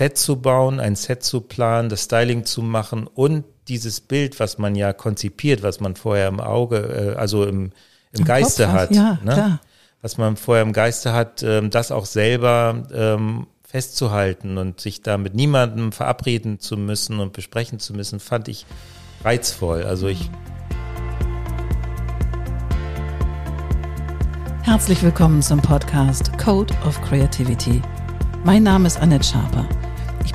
Set zu bauen, ein Set zu planen, das Styling zu machen und dieses Bild, was man ja konzipiert, was man vorher im Auge, äh, also im, im, Im Geiste Kopf, hat, ja, ne? klar. was man vorher im Geiste hat, ähm, das auch selber ähm, festzuhalten und sich da mit niemandem verabreden zu müssen und besprechen zu müssen, fand ich reizvoll. Also ich Herzlich willkommen zum Podcast Code of Creativity. Mein Name ist Annette Schaper.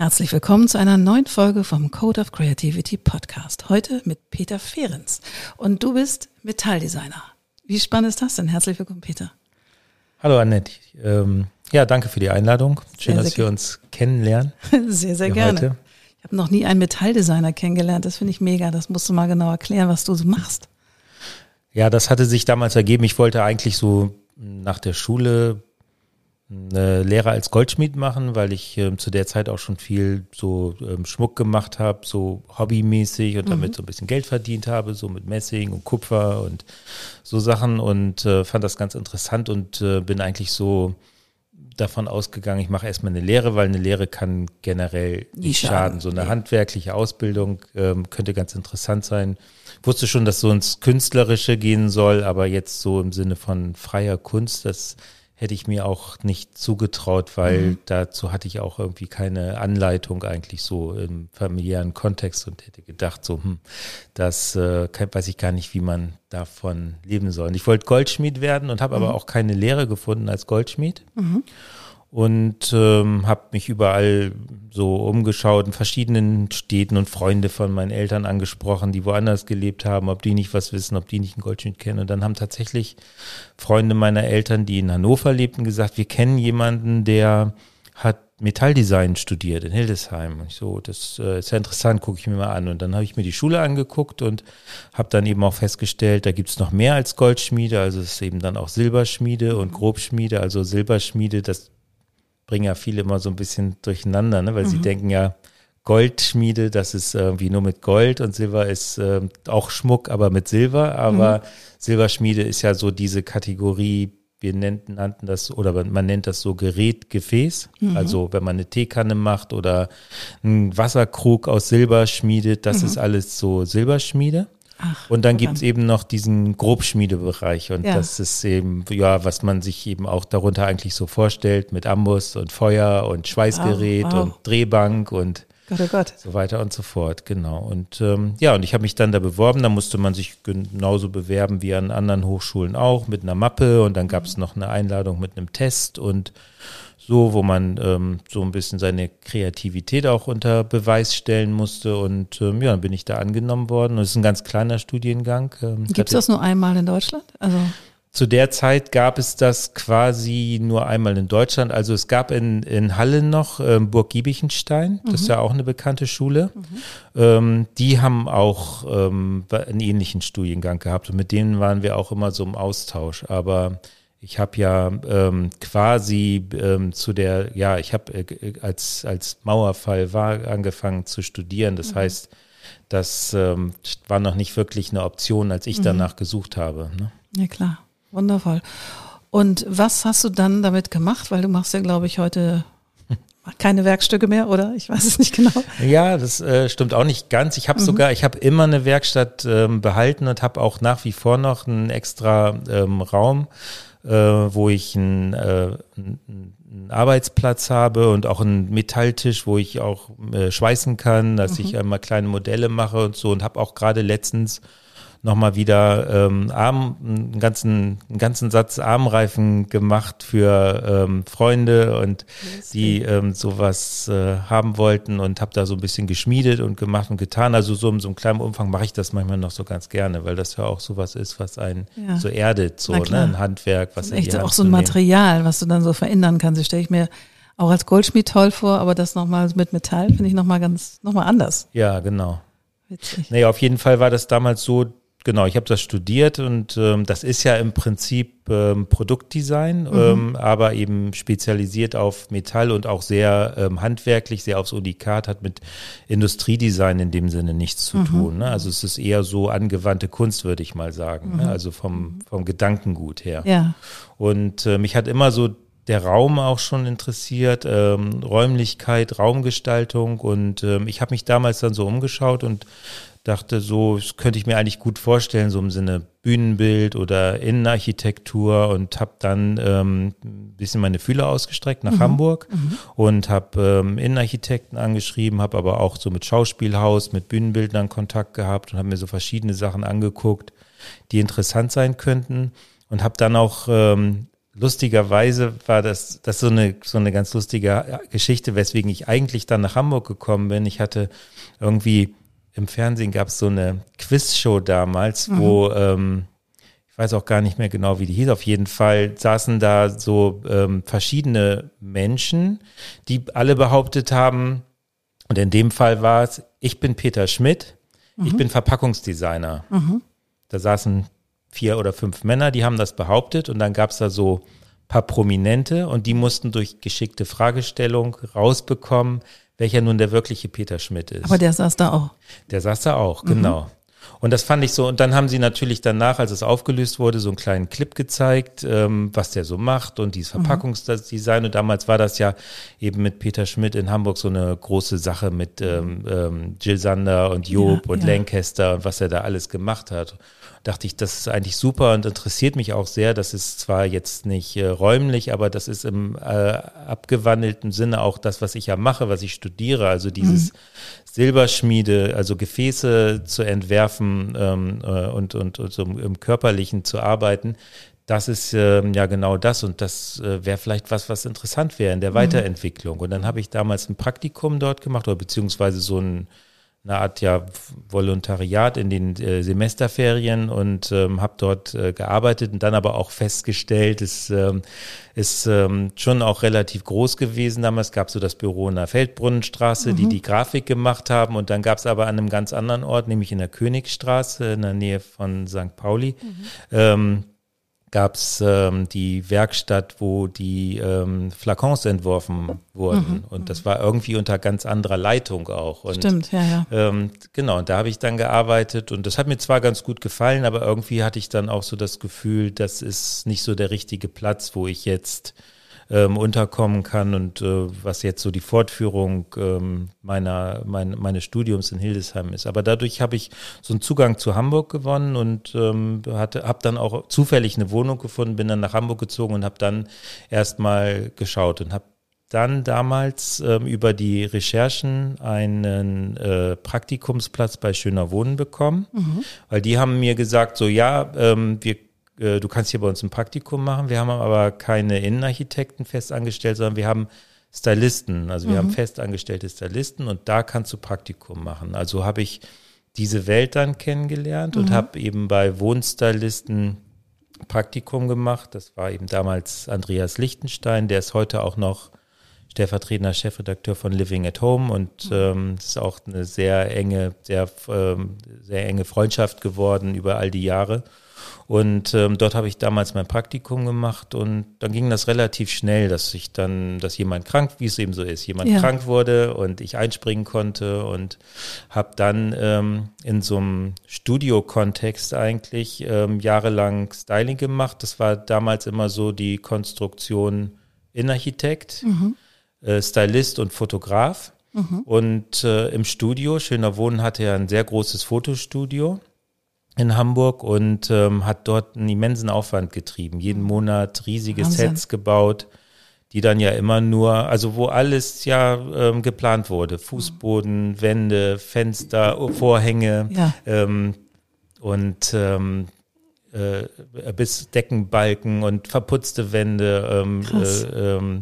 Herzlich willkommen zu einer neuen Folge vom Code of Creativity Podcast. Heute mit Peter Fehrens. Und du bist Metalldesigner. Wie spannend ist das denn? Herzlich willkommen, Peter. Hallo, Annette. Ähm, ja, danke für die Einladung. Schön, sehr, dass wir uns kennenlernen. Sehr, sehr gerne. Heute. Ich habe noch nie einen Metalldesigner kennengelernt. Das finde ich mega. Das musst du mal genau erklären, was du so machst. Ja, das hatte sich damals ergeben. Ich wollte eigentlich so nach der Schule eine Lehre als Goldschmied machen, weil ich ähm, zu der Zeit auch schon viel so ähm, Schmuck gemacht habe, so hobbymäßig und mhm. damit so ein bisschen Geld verdient habe, so mit Messing und Kupfer und so Sachen und äh, fand das ganz interessant und äh, bin eigentlich so davon ausgegangen, ich mache erstmal eine Lehre, weil eine Lehre kann generell nicht schaden. schaden. So eine handwerkliche Ausbildung ähm, könnte ganz interessant sein. Wusste schon, dass so ins Künstlerische gehen soll, aber jetzt so im Sinne von freier Kunst, das hätte ich mir auch nicht zugetraut, weil mhm. dazu hatte ich auch irgendwie keine Anleitung eigentlich so im familiären Kontext und hätte gedacht, so, hm, das äh, weiß ich gar nicht, wie man davon leben soll. Und ich wollte Goldschmied werden und habe mhm. aber auch keine Lehre gefunden als Goldschmied. Mhm und ähm, habe mich überall so umgeschaut in verschiedenen Städten und Freunde von meinen Eltern angesprochen, die woanders gelebt haben, ob die nicht was wissen, ob die nicht einen Goldschmied kennen. Und dann haben tatsächlich Freunde meiner Eltern, die in Hannover lebten, gesagt, wir kennen jemanden, der hat Metalldesign studiert in Hildesheim. Und ich so, das äh, ist ja interessant, gucke ich mir mal an. Und dann habe ich mir die Schule angeguckt und habe dann eben auch festgestellt, da gibt's noch mehr als Goldschmiede, also es ist eben dann auch Silberschmiede und Grobschmiede. Also Silberschmiede, das bringen ja viele immer so ein bisschen durcheinander, ne? weil mhm. sie denken ja, Goldschmiede, das ist irgendwie nur mit Gold und Silber ist äh, auch Schmuck, aber mit Silber. Aber mhm. Silberschmiede ist ja so diese Kategorie, wir nannten, nannten das, oder man nennt das so Gerät, Gefäß. Mhm. Also wenn man eine Teekanne macht oder einen Wasserkrug aus Silber schmiedet, das mhm. ist alles so Silberschmiede. Ach, und dann gibt es eben noch diesen Grobschmiedebereich und ja. das ist eben, ja, was man sich eben auch darunter eigentlich so vorstellt mit Ambus und Feuer und Schweißgerät wow, wow. und Drehbank und Gott, oh Gott. so weiter und so fort, genau. Und ähm, ja, und ich habe mich dann da beworben, da musste man sich genauso bewerben wie an anderen Hochschulen auch mit einer Mappe und dann gab es noch eine Einladung mit einem Test und so, wo man ähm, so ein bisschen seine Kreativität auch unter Beweis stellen musste. Und ähm, ja, dann bin ich da angenommen worden. Und es ist ein ganz kleiner Studiengang. Ähm, Gibt es das nur einmal in Deutschland? Also zu der Zeit gab es das quasi nur einmal in Deutschland. Also es gab in, in Halle noch ähm, Burg Giebichenstein, das mhm. ist ja auch eine bekannte Schule. Mhm. Ähm, die haben auch ähm, einen ähnlichen Studiengang gehabt und mit denen waren wir auch immer so im Austausch. Aber ich habe ja ähm, quasi ähm, zu der, ja, ich habe äh, als, als Mauerfall war angefangen zu studieren. Das mhm. heißt, das ähm, war noch nicht wirklich eine Option, als ich mhm. danach gesucht habe. Ne? Ja, klar. Wundervoll. Und was hast du dann damit gemacht? Weil du machst ja, glaube ich, heute keine Werkstücke mehr, oder? Ich weiß es nicht genau. Ja, das äh, stimmt auch nicht ganz. Ich habe mhm. sogar, ich habe immer eine Werkstatt ähm, behalten und habe auch nach wie vor noch einen extra ähm, Raum äh, wo ich einen, äh, einen Arbeitsplatz habe und auch einen Metalltisch, wo ich auch äh, schweißen kann, dass mhm. ich einmal kleine Modelle mache und so und habe auch gerade letztens nochmal wieder ähm, Arm, einen ganzen, einen ganzen Satz Armreifen gemacht für ähm, Freunde und die ähm, sowas äh, haben wollten und habe da so ein bisschen geschmiedet und gemacht und getan. Also so in so einem kleinen Umfang mache ich das manchmal noch so ganz gerne, weil das ja auch sowas ist, was einen ja. so erdet, so ne? ein Handwerk, was echt auch so ein Material, was du dann so verändern kannst. Das stelle ich mir auch als Goldschmied toll vor, aber das nochmal mit Metall finde ich nochmal ganz, nochmal anders. Ja, genau. Witzig. Naja, auf jeden Fall war das damals so, genau, ich habe das studiert und ähm, das ist ja im Prinzip ähm, Produktdesign, mhm. ähm, aber eben spezialisiert auf Metall und auch sehr ähm, handwerklich, sehr aufs Unikat, hat mit Industriedesign in dem Sinne nichts zu mhm. tun. Ne? Also es ist eher so angewandte Kunst, würde ich mal sagen, ne? mhm. ne? also vom, vom Gedankengut her. Ja. Und äh, mich hat immer so der Raum auch schon interessiert, ähm, Räumlichkeit, Raumgestaltung und ähm, ich habe mich damals dann so umgeschaut und dachte so, das könnte ich mir eigentlich gut vorstellen, so im Sinne Bühnenbild oder Innenarchitektur und habe dann ähm, ein bisschen meine Fühler ausgestreckt nach mhm. Hamburg mhm. und habe ähm, Innenarchitekten angeschrieben, habe aber auch so mit Schauspielhaus, mit Bühnenbildern Kontakt gehabt und habe mir so verschiedene Sachen angeguckt, die interessant sein könnten und habe dann auch ähm, lustigerweise war das, das so eine, so eine ganz lustige Geschichte, weswegen ich eigentlich dann nach Hamburg gekommen bin. Ich hatte irgendwie im Fernsehen gab es so eine Quizshow damals, mhm. wo ähm, ich weiß auch gar nicht mehr genau, wie die hieß. Auf jeden Fall saßen da so ähm, verschiedene Menschen, die alle behauptet haben, und in dem Fall war es, ich bin Peter Schmidt, mhm. ich bin Verpackungsdesigner. Mhm. Da saßen vier oder fünf Männer, die haben das behauptet und dann gab es da so paar Prominente und die mussten durch geschickte Fragestellung rausbekommen, welcher nun der wirkliche Peter Schmidt ist. Aber der saß da auch. Der saß da auch, mhm. Und das fand ich so, und dann haben sie natürlich danach, als es aufgelöst wurde, so einen kleinen Clip gezeigt, ähm, was der so macht und dieses mhm. Verpackungsdesign. Und damals war das ja eben mit Peter Schmidt in Hamburg so eine große Sache mit ähm, ähm, Jill Sander und Job ja, und ja. Lancaster und was er da alles gemacht hat dachte ich, das ist eigentlich super und interessiert mich auch sehr. Das ist zwar jetzt nicht äh, räumlich, aber das ist im äh, abgewandelten Sinne auch das, was ich ja mache, was ich studiere. Also dieses mhm. Silberschmiede, also Gefäße zu entwerfen ähm, äh, und, und, und so im Körperlichen zu arbeiten. Das ist ähm, ja genau das und das äh, wäre vielleicht was, was interessant wäre in der mhm. Weiterentwicklung. Und dann habe ich damals ein Praktikum dort gemacht oder beziehungsweise so ein eine Art ja Volontariat in den äh, Semesterferien und ähm, habe dort äh, gearbeitet und dann aber auch festgestellt, es ähm, ist ähm, schon auch relativ groß gewesen. Damals gab es so das Büro in der Feldbrunnenstraße, mhm. die die Grafik gemacht haben und dann gab es aber an einem ganz anderen Ort, nämlich in der Königstraße in der Nähe von St. Pauli, mhm. Gab es ähm, die Werkstatt, wo die ähm, Flakons entworfen wurden. Mhm. Und das war irgendwie unter ganz anderer Leitung auch. Und, Stimmt, ja, ja. Ähm, genau, und da habe ich dann gearbeitet und das hat mir zwar ganz gut gefallen, aber irgendwie hatte ich dann auch so das Gefühl, das ist nicht so der richtige Platz, wo ich jetzt ähm, unterkommen kann und äh, was jetzt so die Fortführung ähm, meiner mein, meines Studiums in Hildesheim ist. Aber dadurch habe ich so einen Zugang zu Hamburg gewonnen und ähm, hatte habe dann auch zufällig eine Wohnung gefunden, bin dann nach Hamburg gezogen und habe dann erstmal geschaut und habe dann damals ähm, über die Recherchen einen äh, Praktikumsplatz bei Schöner Wohnen bekommen, mhm. weil die haben mir gesagt, so ja, ähm, wir du kannst hier bei uns ein Praktikum machen. Wir haben aber keine Innenarchitekten festangestellt, sondern wir haben Stylisten. Also wir mhm. haben festangestellte Stylisten und da kannst du Praktikum machen. Also habe ich diese Welt dann kennengelernt mhm. und habe eben bei Wohnstylisten Praktikum gemacht. Das war eben damals Andreas Lichtenstein, der ist heute auch noch stellvertretender Chefredakteur von Living at Home und mhm. ähm, ist auch eine sehr enge, sehr, ähm, sehr enge Freundschaft geworden über all die Jahre. Und ähm, dort habe ich damals mein Praktikum gemacht und dann ging das relativ schnell, dass ich dann, dass jemand krank, wie es eben so ist, jemand ja. krank wurde und ich einspringen konnte und habe dann ähm, in so einem Studio-Kontext eigentlich ähm, jahrelang Styling gemacht. Das war damals immer so die Konstruktion Innenarchitekt, mhm. Äh, Stylist und Fotograf. Mhm. Und äh, im Studio, Schöner Wohnen hatte ja ein sehr großes Fotostudio in Hamburg und ähm, hat dort einen immensen Aufwand getrieben. Jeden Monat riesige Wahnsinn. Sets gebaut, die dann ja immer nur, also wo alles ja ähm, geplant wurde. Fußboden, Wände, Fenster, Vorhänge ja. ähm, und ähm, äh, bis Deckenbalken und verputzte Wände, ähm, äh, ähm,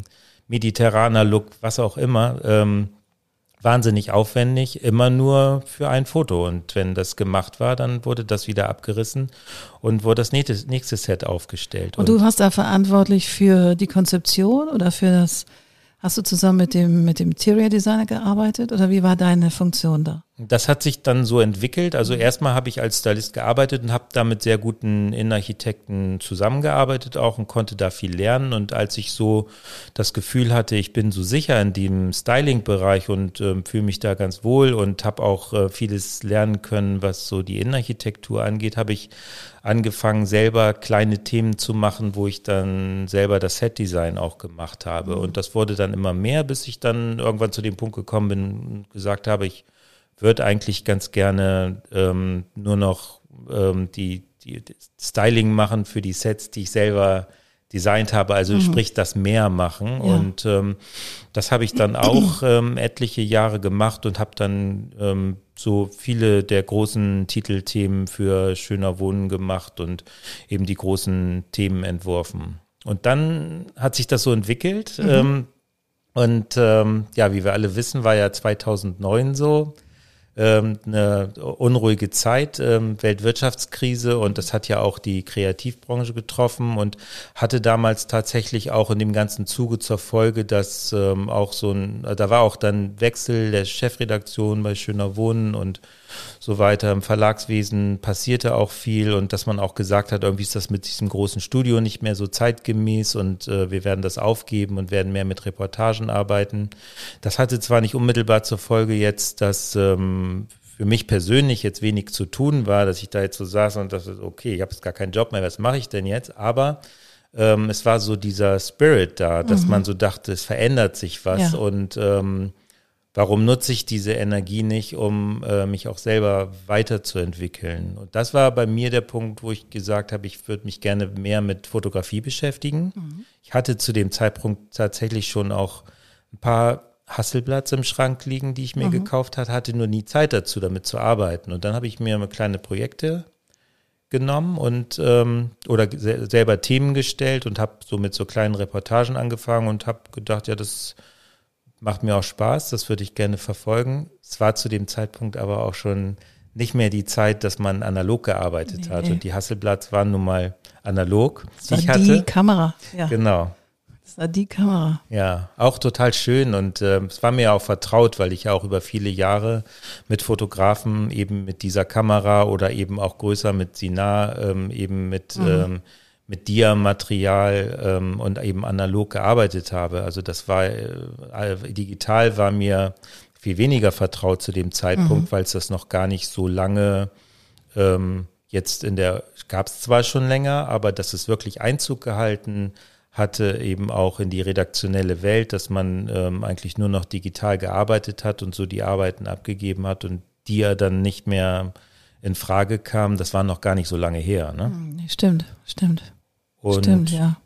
mediterraner Look, was auch immer. Ähm, wahnsinnig aufwendig, immer nur für ein Foto. Und wenn das gemacht war, dann wurde das wieder abgerissen und wurde das nächste, nächste Set aufgestellt. Und, und du warst da verantwortlich für die Konzeption oder für das, hast du zusammen mit dem, mit dem Interior Designer gearbeitet oder wie war deine Funktion da? Das hat sich dann so entwickelt. Also erstmal habe ich als Stylist gearbeitet und habe da mit sehr guten Innenarchitekten zusammengearbeitet auch und konnte da viel lernen. Und als ich so das Gefühl hatte, ich bin so sicher in dem Styling-Bereich und äh, fühle mich da ganz wohl und habe auch äh, vieles lernen können, was so die Innenarchitektur angeht, habe ich angefangen, selber kleine Themen zu machen, wo ich dann selber das Set-Design auch gemacht habe. Und das wurde dann immer mehr, bis ich dann irgendwann zu dem Punkt gekommen bin und gesagt habe, ich würde eigentlich ganz gerne ähm, nur noch ähm, die, die, die Styling machen für die Sets, die ich selber designt habe, also mhm. sprich das mehr machen. Ja. Und ähm, das habe ich dann auch ähm, etliche Jahre gemacht und habe dann ähm, so viele der großen Titelthemen für schöner Wohnen gemacht und eben die großen Themen entworfen. Und dann hat sich das so entwickelt. Mhm. Ähm, und ähm, ja, wie wir alle wissen, war ja 2009 so ähm, eine unruhige Zeit, ähm, Weltwirtschaftskrise und das hat ja auch die Kreativbranche getroffen und hatte damals tatsächlich auch in dem ganzen Zuge zur Folge, dass ähm, auch so ein, da war auch dann Wechsel der Chefredaktion bei Schöner Wohnen und so weiter. Im Verlagswesen passierte auch viel und dass man auch gesagt hat, irgendwie ist das mit diesem großen Studio nicht mehr so zeitgemäß und äh, wir werden das aufgeben und werden mehr mit Reportagen arbeiten. Das hatte zwar nicht unmittelbar zur Folge jetzt, dass ähm, für mich persönlich jetzt wenig zu tun war, dass ich da jetzt so saß und dachte, okay, ich habe jetzt gar keinen Job mehr, was mache ich denn jetzt? Aber ähm, es war so dieser Spirit da, dass mhm. man so dachte, es verändert sich was ja. und ähm, warum nutze ich diese Energie nicht, um äh, mich auch selber weiterzuentwickeln? Und das war bei mir der Punkt, wo ich gesagt habe, ich würde mich gerne mehr mit Fotografie beschäftigen. Mhm. Ich hatte zu dem Zeitpunkt tatsächlich schon auch ein paar Hasselblatts im Schrank liegen, die ich mir mhm. gekauft hatte, hatte nur nie Zeit dazu, damit zu arbeiten. Und dann habe ich mir kleine Projekte genommen und ähm, oder selber Themen gestellt und habe so mit so kleinen Reportagen angefangen und habe gedacht, ja, das macht mir auch Spaß, das würde ich gerne verfolgen. Es war zu dem Zeitpunkt aber auch schon nicht mehr die Zeit, dass man analog gearbeitet nee. hat. Und die Hasselblatts waren nun mal analog. Das war die, hatte. die Kamera, ja. Genau. Das war die Kamera. Ja, auch total schön und äh, es war mir auch vertraut, weil ich ja auch über viele Jahre mit Fotografen eben mit dieser Kamera oder eben auch größer mit Sinar, ähm, eben mit mhm. ähm, mit Dia-Material ähm, und eben analog gearbeitet habe. Also das war, äh, digital war mir viel weniger vertraut zu dem Zeitpunkt, mhm. weil es das noch gar nicht so lange ähm, jetzt in der, gab es zwar schon länger, aber dass es wirklich Einzug gehalten hatte, eben auch in die redaktionelle Welt, dass man ähm, eigentlich nur noch digital gearbeitet hat und so die Arbeiten abgegeben hat und die ja dann nicht mehr in Frage kam, das war noch gar nicht so lange her. Ne? Stimmt, stimmt. Und Stimmt, ja.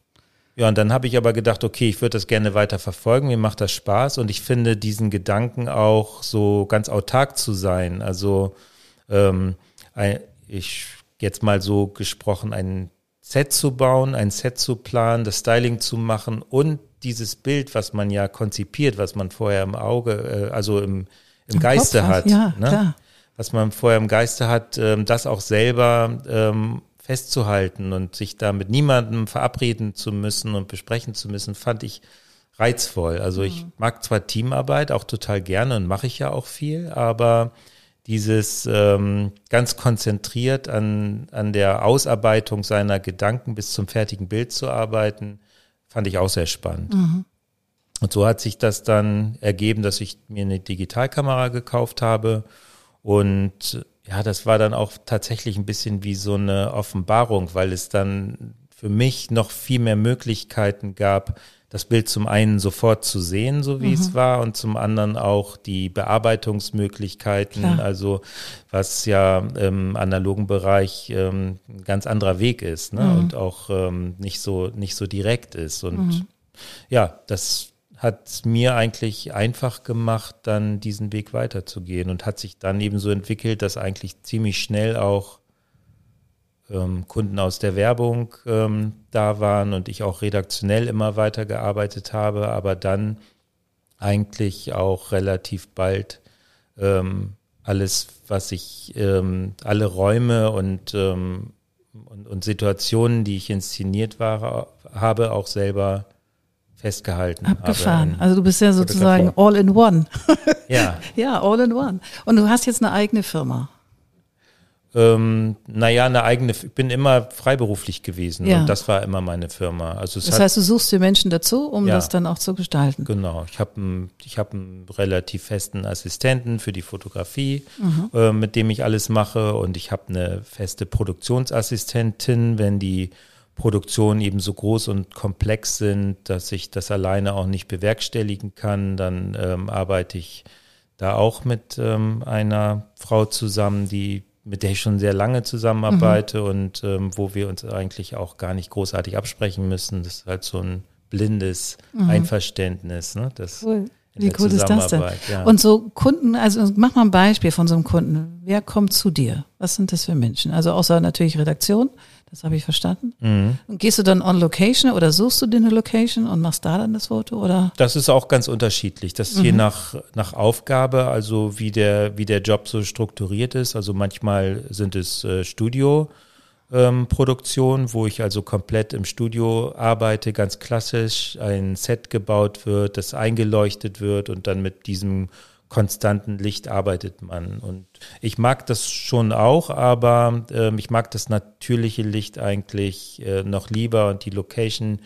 Ja, und dann habe ich aber gedacht, okay, ich würde das gerne weiter verfolgen, mir macht das Spaß und ich finde diesen Gedanken auch so ganz autark zu sein. Also ähm, ich jetzt mal so gesprochen, ein Set zu bauen, ein Set zu planen, das Styling zu machen und dieses Bild, was man ja konzipiert, was man vorher im Auge, äh, also im, im, Im Geiste Kopf, hat, ja, ne? klar. was man vorher im Geiste hat, ähm, das auch selber ähm, festzuhalten und sich da mit niemandem verabreden zu müssen und besprechen zu müssen, fand ich reizvoll. Also ich mhm. mag zwar Teamarbeit auch total gerne und mache ich ja auch viel, aber dieses ähm, ganz konzentriert an, an der Ausarbeitung seiner Gedanken bis zum fertigen Bild zu arbeiten, fand ich auch sehr spannend. Mhm. Und so hat sich das dann ergeben, dass ich mir eine Digitalkamera gekauft habe und ja, das war dann auch tatsächlich ein bisschen wie so eine Offenbarung, weil es dann für mich noch viel mehr Möglichkeiten gab, das Bild zum einen sofort zu sehen, so wie mhm. es war, und zum anderen auch die Bearbeitungsmöglichkeiten, Klar. also was ja im analogen Bereich ähm, ein ganz anderer Weg ist ne? Mhm. und auch ähm, nicht so nicht so direkt ist. Und mhm. ja, das hat mir eigentlich einfach gemacht, dann diesen Weg weiterzugehen und hat sich dann eben so entwickelt, dass eigentlich ziemlich schnell auch ähm, Kunden aus der Werbung ähm, da waren und ich auch redaktionell immer weiter gearbeitet habe, aber dann eigentlich auch relativ bald ähm, alles, was ich, ähm, alle Räume und, ähm, und, und Situationen, die ich inszeniert war, habe, auch selber festgehalten Abgefahren. also du bist ja sozusagen all in one. ja. Ja, all in one. Und du hast jetzt eine eigene Firma. Ähm, naja, eine eigene, ich bin immer freiberuflich gewesen Ja. und das war immer meine Firma. Also Das hat, heißt, du suchst dir Menschen dazu, um Ja. das dann auch zu gestalten. Genau, ich habe einen, ich hab einen relativ festen Assistenten für die Fotografie, Mhm. äh, mit dem ich alles mache und ich habe eine feste Produktionsassistentin, wenn die Produktionen eben so groß und komplex sind, dass ich das alleine auch nicht bewerkstelligen kann, dann ähm, arbeite ich da auch mit ähm, einer Frau zusammen, die mit der ich schon sehr lange zusammenarbeite Mhm. und ähm, wo wir uns eigentlich auch gar nicht großartig absprechen müssen. Das ist halt so ein blindes Einverständnis. Ne? Das Mhm. Cool. Wie cool ist das denn? Ja. Und so Kunden, also mach mal ein Beispiel von so einem Kunden. Wer kommt zu dir? Was sind das für Menschen? Also außer natürlich Redaktion, das habe ich verstanden. Mhm. Und gehst du dann on Location oder suchst du dir eine Location und machst da dann das Foto oder? Das ist auch ganz unterschiedlich. Das ist Mhm. je nach, nach Aufgabe, also wie der, wie der Job so strukturiert ist. Also manchmal sind es äh, Studio. Ähm, Produktion, wo ich also komplett im Studio arbeite, ganz klassisch, ein Set gebaut wird, das eingeleuchtet wird und dann mit diesem konstanten Licht arbeitet man. Und ich mag das schon auch, aber ähm, ich mag das natürliche Licht eigentlich äh, noch lieber und die Location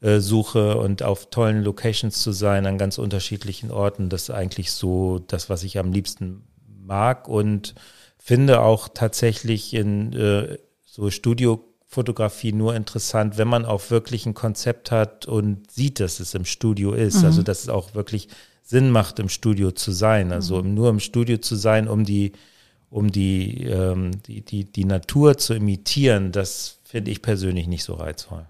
äh, suche und auf tollen Locations zu sein, an ganz unterschiedlichen Orten. Das ist eigentlich so das, was ich am liebsten mag und finde auch tatsächlich in äh, so Studiofotografie nur interessant, wenn man auch wirklich ein Konzept hat und sieht, dass es im Studio ist. Also dass es auch wirklich Sinn macht, im Studio zu sein. Also nur im Studio zu sein, um die um die, ähm, die, die, die Natur zu imitieren, das finde ich persönlich nicht so reizvoll.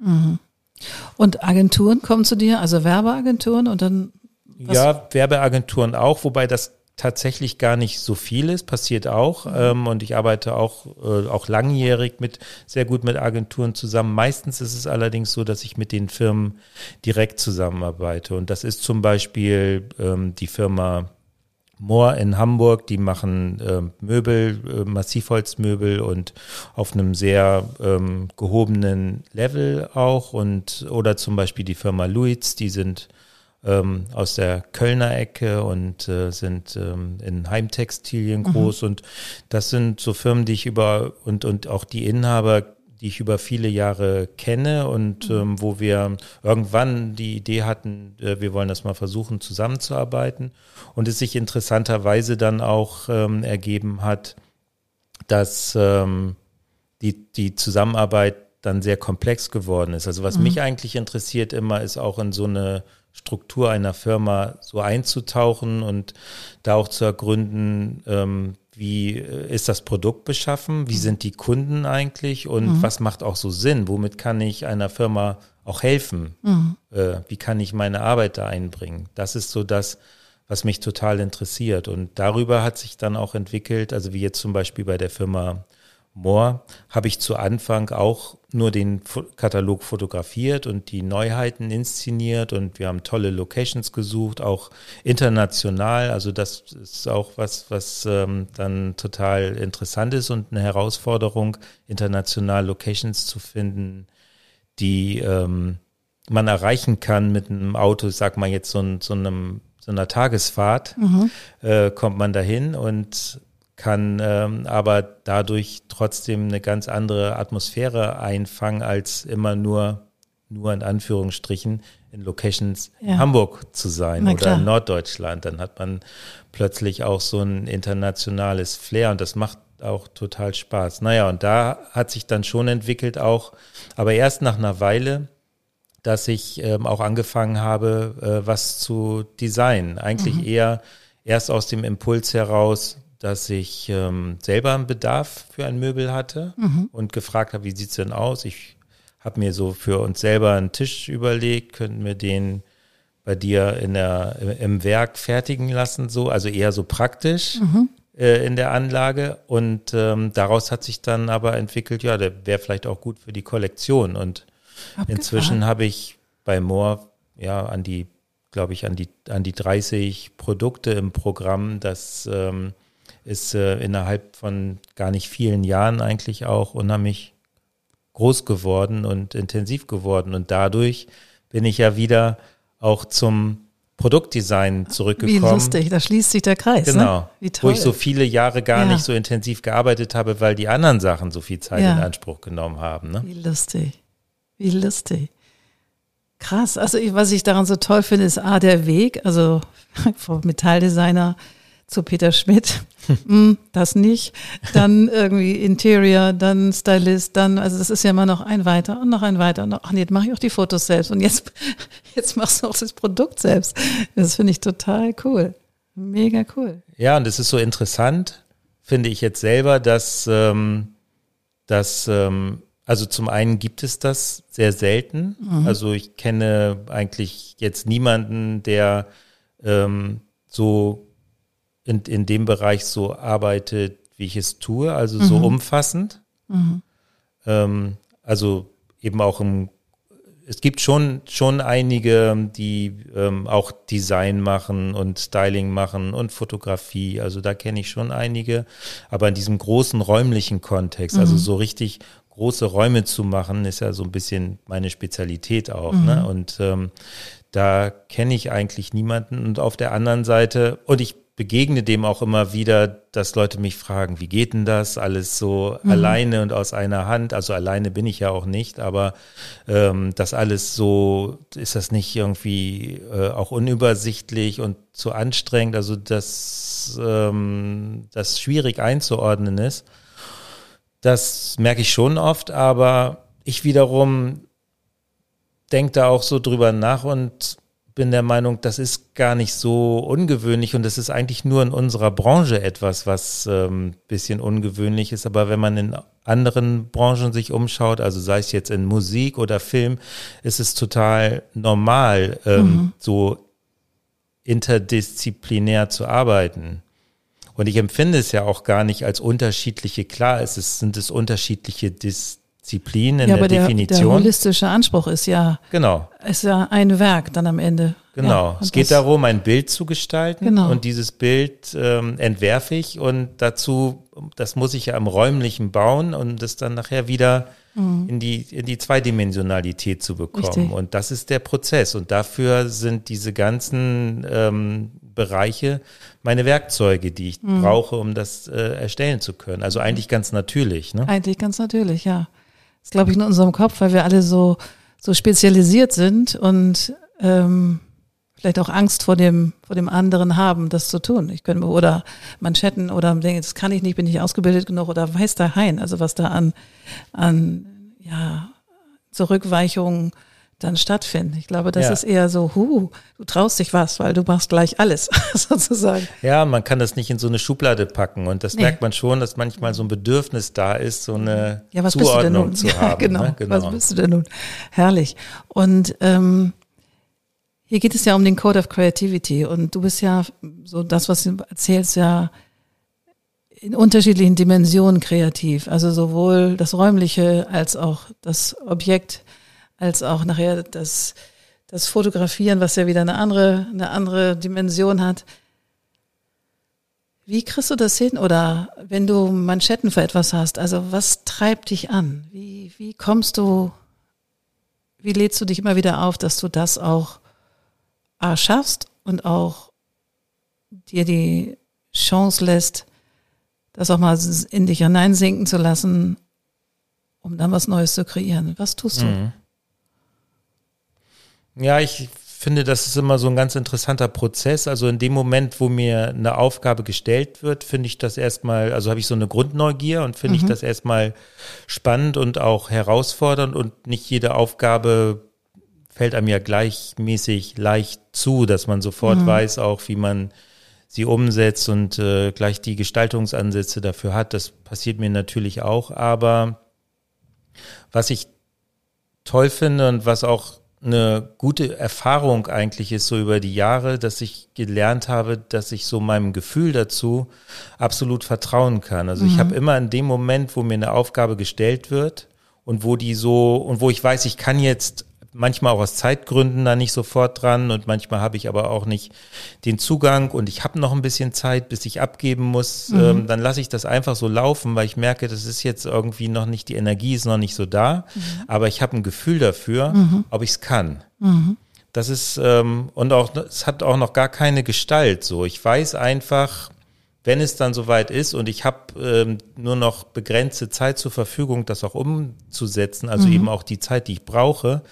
Und Agenturen kommen zu dir, also Werbeagenturen und dann Was- Ja, Werbeagenturen auch, wobei das tatsächlich gar nicht so viel ist, passiert auch. Ähm, und ich arbeite auch, äh, auch langjährig mit, sehr gut mit Agenturen zusammen. Meistens ist es allerdings so, dass ich mit den Firmen direkt zusammenarbeite. Und das ist zum Beispiel ähm, die Firma Mohr in Hamburg, die machen ähm, Möbel, äh, Massivholzmöbel und auf einem sehr ähm, gehobenen Level auch und oder zum Beispiel die Firma Luitz, die sind ähm, aus der Kölner Ecke und äh, sind ähm, in Heimtextilien groß. Und das sind so Firmen, die ich über und und auch die Inhaber die ich über viele Jahre kenne und ähm, wo wir irgendwann die Idee hatten, äh, wir wollen das mal versuchen zusammenzuarbeiten. Und es sich interessanterweise dann auch ähm, ergeben hat, dass ähm, die, die Zusammenarbeit dann sehr komplex geworden ist. Also was mich eigentlich interessiert immer, ist auch in so eine Struktur einer Firma so einzutauchen und da auch zu ergründen, ähm, wie äh, ist das Produkt beschaffen, wie sind die Kunden eigentlich? Und was macht auch so Sinn, womit kann ich einer Firma auch helfen, äh, wie kann ich meine Arbeit da einbringen. Das ist so das, was mich total interessiert. Und darüber hat sich dann auch entwickelt, also wie jetzt zum Beispiel bei der Firma Moore habe ich zu Anfang auch nur den Katalog fotografiert und die Neuheiten inszeniert und wir haben tolle Locations gesucht, auch international. Also das ist auch was, was ähm, dann total interessant ist und eine Herausforderung, international Locations zu finden, die ähm, man erreichen kann mit einem Auto, sag mal jetzt so, ein, so einem so einer Tagesfahrt, äh, kommt man dahin und kann ähm, aber dadurch trotzdem eine ganz andere Atmosphäre einfangen, als immer nur, nur in Anführungsstrichen in Locations Ja. in Hamburg zu sein oder in Norddeutschland. Dann hat man plötzlich auch so ein internationales Flair und das macht auch total Spaß. Naja, und da hat sich dann schon entwickelt auch, aber erst nach einer Weile, dass ich ähm, auch angefangen habe, äh, was zu designen. Eigentlich eher erst aus dem Impuls heraus, dass ich ähm, selber einen Bedarf für ein Möbel hatte und gefragt habe, wie sieht's denn aus? Ich habe mir so für uns selber einen Tisch überlegt, könnten wir den bei dir in der, im Werk fertigen lassen, so, also eher so praktisch äh, in der Anlage. Und ähm, daraus hat sich dann aber entwickelt, ja, der wäre vielleicht auch gut für die Kollektion. Und inzwischen habe ich bei Moore ja an die, glaube ich, an die, an die 30 Produkte im Programm. Das ähm, ist äh, innerhalb von gar nicht vielen Jahren eigentlich auch unheimlich groß geworden und intensiv geworden. Und dadurch bin ich ja wieder auch zum Produktdesign zurückgekommen. Wie lustig, da schließt sich der Kreis. Genau. Ne? Wie toll. Wo ich so viele Jahre gar Ja. nicht so intensiv gearbeitet habe, weil die anderen Sachen so viel Zeit Ja. in Anspruch genommen haben. Ne? Wie lustig. Wie lustig. Krass. Also ich, was ich daran so toll finde, ist A, der Weg, also vom Metalldesigner zu Peter Schmidt. Hm, das nicht. Dann irgendwie Interior, dann Stylist, dann, also das ist ja immer noch ein weiter und noch ein weiter und noch, ach nee, jetzt mache ich auch die Fotos selbst und jetzt, jetzt machst du auch das Produkt selbst. Das finde ich total cool. Mega cool. Ja, und es ist so interessant, finde ich jetzt selber, dass, ähm, dass ähm, also zum einen gibt es das sehr selten. Also ich kenne eigentlich jetzt niemanden, der ähm, so in, in dem Bereich so arbeitet, wie ich es tue, also so umfassend. Ähm, also eben auch im es gibt schon, schon einige, die ähm, auch Design machen und Styling machen und Fotografie. Also da kenne ich schon einige. Aber in diesem großen räumlichen Kontext, also so richtig große Räume zu machen, ist ja so ein bisschen meine Spezialität auch. Ne? Und ähm, da kenne ich eigentlich niemanden. Und auf der anderen Seite, und ich begegne dem auch immer wieder, dass Leute mich fragen, wie geht denn das? Alles so alleine und aus einer Hand. Also alleine bin ich ja auch nicht, aber ähm, das alles so, ist das nicht irgendwie äh, auch unübersichtlich und zu anstrengend? Also dass ähm, das schwierig einzuordnen ist. Das merke ich schon oft, aber ich wiederum denke da auch so drüber nach und bin der Meinung, das ist gar nicht so ungewöhnlich und das ist eigentlich nur in unserer Branche etwas, was ähm, bisschen ungewöhnlich ist. Aber wenn man in anderen Branchen sich umschaut, also sei es jetzt in Musik oder Film, ist es total normal, ähm, so interdisziplinär zu arbeiten. Und ich empfinde es ja auch gar nicht als unterschiedliche, klar, es ist, sind es unterschiedliche Disziplinen in ja, der der, der Definition. holistische Anspruch ist ja, genau. ist ja ein Werk dann am Ende. Genau. Ja, es geht darum, ein Bild zu gestalten Genau. und dieses Bild ähm, entwerfe ich und dazu, das muss ich ja im räumlichen bauen und das dann nachher wieder in die in die Zweidimensionalität zu bekommen. Mhm. Richtig. Und das ist der Prozess und dafür sind diese ganzen ähm, Bereiche meine Werkzeuge, die ich Mhm. brauche, um das äh, erstellen zu können. Also eigentlich ganz natürlich. Ne? Eigentlich ganz natürlich, ja. Das glaube ich in unserem Kopf, weil wir alle so, so spezialisiert sind und ähm, vielleicht auch Angst vor dem, vor dem anderen haben, das zu tun. Ich könnte oder Manschetten oder denke, das kann ich nicht, bin ich ausgebildet genug oder weiß der Hein, also was da an, an ja, Zurückweichungen dann stattfinden. Ich glaube, das Ja. ist eher so, hu, du traust dich was, weil du machst gleich alles, sozusagen. Ja, man kann das nicht in so eine Schublade packen und das Nee. merkt man schon, dass manchmal so ein Bedürfnis da ist, so eine Ja, was bist du denn Zuordnung nun? zu ja, haben. genau. Ne? Was bist du denn nun? Herrlich. Und ähm, hier geht es ja um den Code of Creativity und du bist ja so das, was du erzählst, ja in unterschiedlichen Dimensionen kreativ. Also sowohl das Räumliche als auch das Objekt, als auch nachher das, das Fotografieren, was ja wieder eine andere, eine andere Dimension hat. Wie kriegst du das hin? Oder wenn du Manschetten für etwas hast, also was treibt dich an? Wie, wie kommst du, wie lädst du dich immer wieder auf, dass du das auch A, schaffst und auch dir die Chance lässt, das auch mal in dich hineinsinken zu lassen, um dann was Neues zu kreieren? Was tust du? Mhm. Ja, ich finde, das ist immer so ein ganz interessanter Prozess. Also in dem Moment, wo mir eine Aufgabe gestellt wird, finde ich das erstmal, also habe ich so eine Grundneugier und finde ich das erstmal spannend und auch herausfordernd und nicht jede Aufgabe fällt einem ja gleichmäßig leicht zu, dass man sofort weiß auch, wie man sie umsetzt und äh, gleich die Gestaltungsansätze dafür hat. Das passiert mir natürlich auch, aber was ich toll finde und was auch eine gute Erfahrung eigentlich ist, so über die Jahre, dass ich gelernt habe, dass ich so meinem Gefühl dazu absolut vertrauen kann. Also ich habe immer in dem Moment, wo mir eine Aufgabe gestellt wird und wo die so, und wo ich weiß, ich kann jetzt manchmal auch aus Zeitgründen da nicht sofort dran und manchmal habe ich aber auch nicht den Zugang und ich habe noch ein bisschen Zeit, bis ich abgeben muss, ähm, dann lasse ich das einfach so laufen, weil ich merke, das ist jetzt irgendwie noch nicht, die Energie ist noch nicht so da, aber ich habe ein Gefühl dafür, ob ich es kann. Das ist, ähm, und auch, es hat auch noch gar keine Gestalt so. Ich weiß einfach, wenn es dann soweit ist und ich habe ähm, nur noch begrenzte Zeit zur Verfügung, das auch umzusetzen, also mhm. eben auch die Zeit, die ich brauche,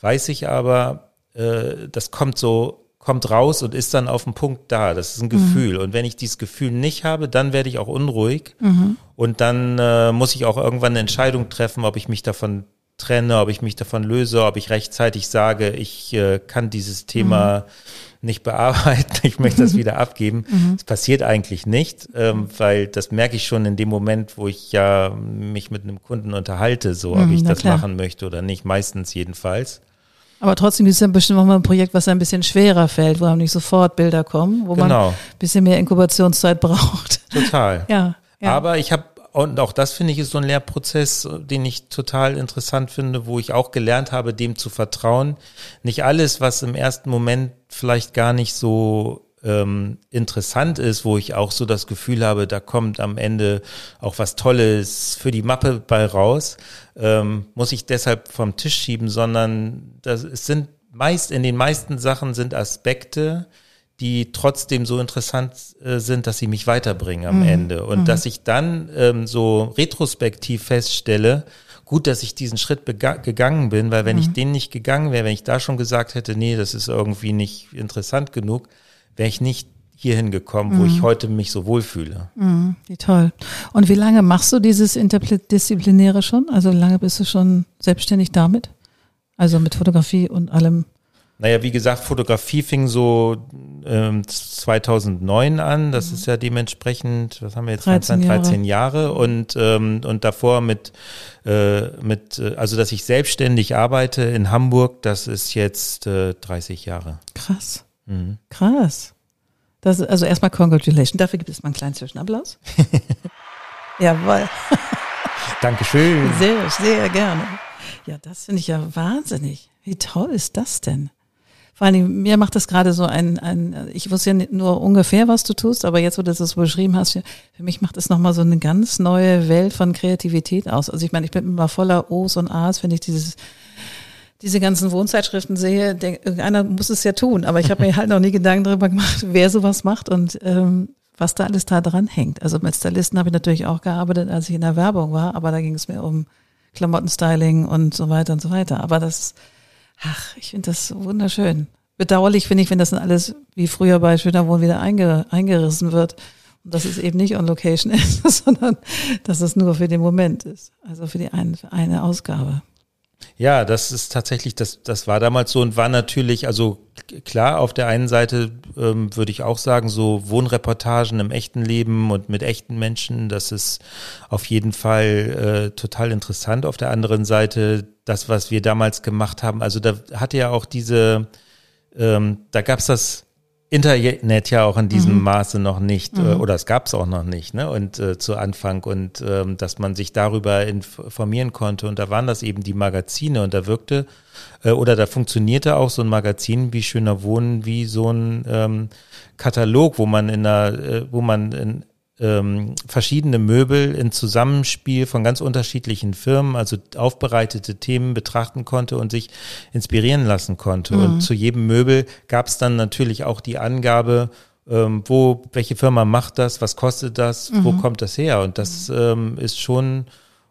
weiß ich aber, äh, das kommt so kommt raus und ist dann auf dem Punkt da. Das ist ein Gefühl. Mhm. Und wenn ich dieses Gefühl nicht habe, dann werde ich auch unruhig. Mhm. Und dann äh, muss ich auch irgendwann eine Entscheidung treffen, ob ich mich davon trenne, ob ich mich davon löse, ob ich rechtzeitig sage, ich äh, kann dieses Thema mhm. Nicht bearbeiten, ich möchte das wieder abgeben. Mhm. Das passiert eigentlich nicht, ähm, weil das merke ich schon in dem Moment, wo ich ja mich mit einem Kunden unterhalte, so ob mhm, ich das klar. machen möchte oder nicht, meistens jedenfalls. Aber trotzdem ist es ja bestimmt auch mal ein Projekt, was ein bisschen schwerer fällt, wo auch nicht sofort Bilder kommen, wo genau. man ein bisschen mehr Inkubationszeit braucht. Total. ja, ja. Aber ich habe, und auch das finde ich ist so ein Lehrprozess, den ich total interessant finde, wo ich auch gelernt habe, dem zu vertrauen. Nicht alles, was im ersten Moment vielleicht gar nicht so ähm, interessant ist, wo ich auch so das Gefühl habe, da kommt am Ende auch was Tolles für die Mappe bei raus, ähm, muss ich deshalb vom Tisch schieben, sondern das es sind meist in den meisten Sachen sind Aspekte, die trotzdem so interessant äh, sind, dass sie mich weiterbringen am mhm. Ende und mhm. dass ich dann ähm, so retrospektiv feststelle, gut, dass ich diesen Schritt gegangen bin, weil wenn mhm. ich den nicht gegangen wäre, wenn ich da schon gesagt hätte, nee, das ist irgendwie nicht interessant genug, wäre ich nicht hierhin gekommen, wo mhm. ich heute mich so wohlfühle. Mhm, wie toll. Und wie lange machst du dieses Interdisziplinäre schon? Also wie lange bist du schon selbstständig damit? Also mit Fotografie und allem? Naja, wie gesagt, Fotografie fing so ähm, 2009 an. Das mhm. ist ja dementsprechend, was haben wir jetzt? 13 Jahre, 13 Jahre. und ähm, und davor mit äh, mit äh, also dass ich selbstständig arbeite in Hamburg. Das ist jetzt äh, 30 Jahre. Krass. Mhm. Krass. Das, also erstmal Congratulations. Dafür gibt es mal einen kleinen Zwischenapplaus. Jawohl. Dankeschön. Sehr, sehr gerne. Ja, das finde ich ja wahnsinnig. Wie toll ist das denn? Vor allem, mir macht das gerade so ein, ein, ich wusste ja nur ungefähr, was du tust, aber jetzt, wo du das beschrieben hast, für mich macht es nochmal so eine ganz neue Welt von Kreativität aus. Also ich meine, ich bin immer voller O's und A's, wenn ich dieses diese ganzen Wohnzeitschriften sehe, denk, irgendeiner muss es ja tun. Aber ich habe mir halt noch nie Gedanken darüber gemacht, wer sowas macht und ähm, was da alles da dran hängt. Also mit Stylisten habe ich natürlich auch gearbeitet, als ich in der Werbung war, aber da ging es mir um Klamottenstyling und so weiter und so weiter. Aber das, ach, ich finde das wunderschön. Bedauerlich finde ich, wenn das dann alles wie früher bei Schöner Wohn wieder einge, eingerissen wird. Und dass es eben nicht on Location ist, sondern dass es nur für den Moment ist. Also für die eine, für eine Ausgabe. Ja, das ist tatsächlich, das, das war damals so und war natürlich, also klar, auf der einen Seite ähm, würde ich auch sagen, so Wohnreportagen im echten Leben und mit echten Menschen, das ist auf jeden Fall äh, total interessant. Auf der anderen Seite, das, was wir damals gemacht haben, also da hatte ja auch diese, ähm, da gab's das Internet ja auch in diesem mhm. Maße noch nicht äh, mhm. oder es gab es auch noch nicht, ne? Und äh, zu Anfang und ähm, dass man sich darüber informieren konnte und da waren das eben die Magazine und da wirkte äh, oder da funktionierte auch so ein Magazin wie Schöner Wohnen wie so ein ähm, Katalog, wo man in einer, äh, wo man in ähm, verschiedene Möbel in Zusammenspiel von ganz unterschiedlichen Firmen, also aufbereitete Themen betrachten konnte und sich inspirieren lassen konnte. Mhm. Und zu jedem Möbel gab es dann natürlich auch die Angabe, ähm, wo, welche Firma macht das, was kostet das, mhm. wo kommt das her? Und das ähm, ist schon